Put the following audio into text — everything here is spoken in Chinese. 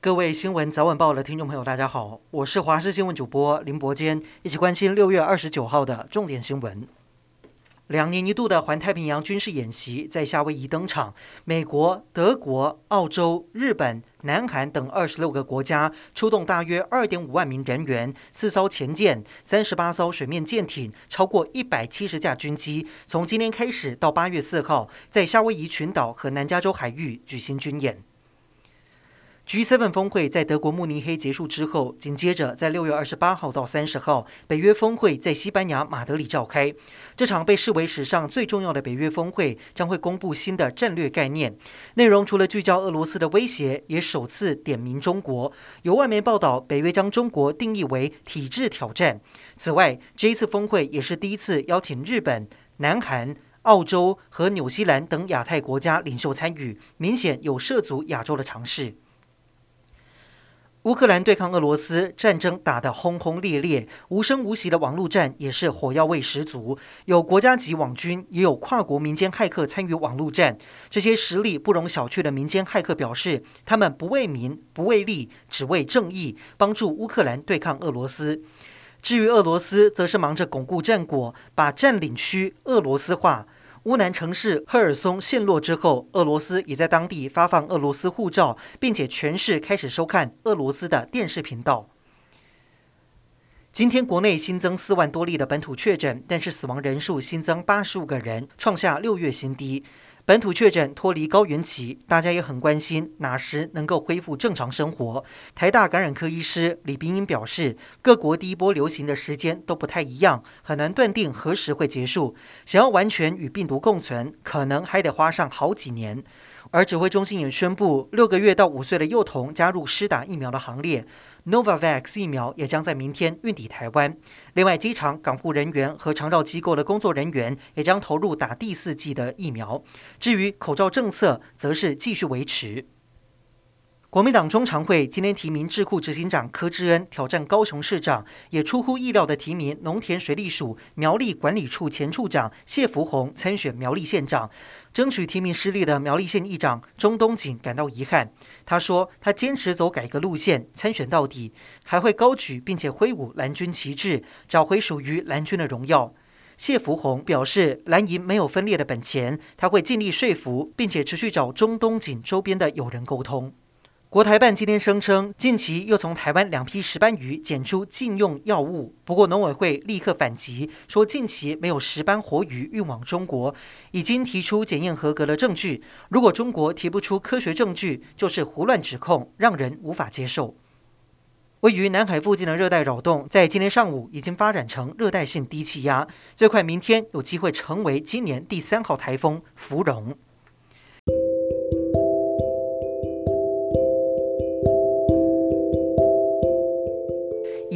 各位新闻早晚报的听众朋友，大家好，我是华视新闻主播林伯坚，一起关心六月二十九号的重点新闻。两年一度的环太平洋军事演习在夏威夷登场，美国、德国、澳洲、日本、南韩等二十六个国家出动大约二点五万名人员，四艘潜舰、三十八艘水面舰艇、超过一百七十架军机，从今天开始到八月四号，在夏威夷群岛和南加州海域举行军演。G7 峰会在德国慕尼黑结束之后，紧接着在六月二十八号到三十号，北约峰会在西班牙马德里召开。这场被视为史上最重要的北约峰会，将会公布新的战略概念。内容除了聚焦俄罗斯的威胁，也首次点名中国。有外媒报道，北约将中国定义为体制挑战。此外，这一次峰会也是第一次邀请日本、南韩、澳洲和纽西兰等亚太国家领袖参与，明显有涉足亚洲的尝试。乌克兰对抗俄罗斯战争打得轰轰烈烈，无声无息的网络战也是火药味十足。有国家级网军，也有跨国民间骇客参与网络战。这些实力不容小觑的民间骇客表示，他们不为民，不为利，只为正义，帮助乌克兰对抗俄罗斯。至于俄罗斯，则是忙着巩固战果，把占领区俄罗斯化。乌南城市赫尔松陷落之后，俄罗斯也在当地发放俄罗斯护照，并且全市开始收看俄罗斯的电视频道。今天国内新增四万多例的本土确诊，但是死亡人数新增八十五个人，创下六月新低。本土确诊脱离高原期，大家也很关心哪时能够恢复正常生活。台大感染科医师李冰英表示，各国第一波流行的时间都不太一样，很难断定何时会结束。想要完全与病毒共存，可能还得花上好几年。而指挥中心也宣布，六个月到五岁的幼童加入施打疫苗的行列。Novavax 疫苗也将在明天运抵台湾。另外，机场、港务人员和长照机构的工作人员也将投入打第四剂的疫苗。至于口罩政策，则是继续维持。国民党中常会今天提名智库执行长柯志恩挑战高雄市长，也出乎意料的提名农田水利署苗栗管理处前处长谢福弘参选苗栗县长。争取提名失利的苗栗县议长钟东锦感到遗憾，他说他坚持走改革路线，参选到底，还会高举并且挥舞蓝军旗帜，找回属于蓝军的荣耀。谢福弘表示，蓝营没有分裂的本钱，他会尽力说服，并且持续找钟东锦周边的友人沟通。国台办今天声称，近期又从台湾两批石斑鱼检出禁用药物。不过农委会立刻反击，说近期没有石斑活鱼运往中国，已经提出检验合格的证据。如果中国提不出科学证据，就是胡乱指控，让人无法接受。位于南海附近的热带扰动，在今天上午已经发展成热带性低气压，最快明天有机会成为今年第三号台风“芙蓉”。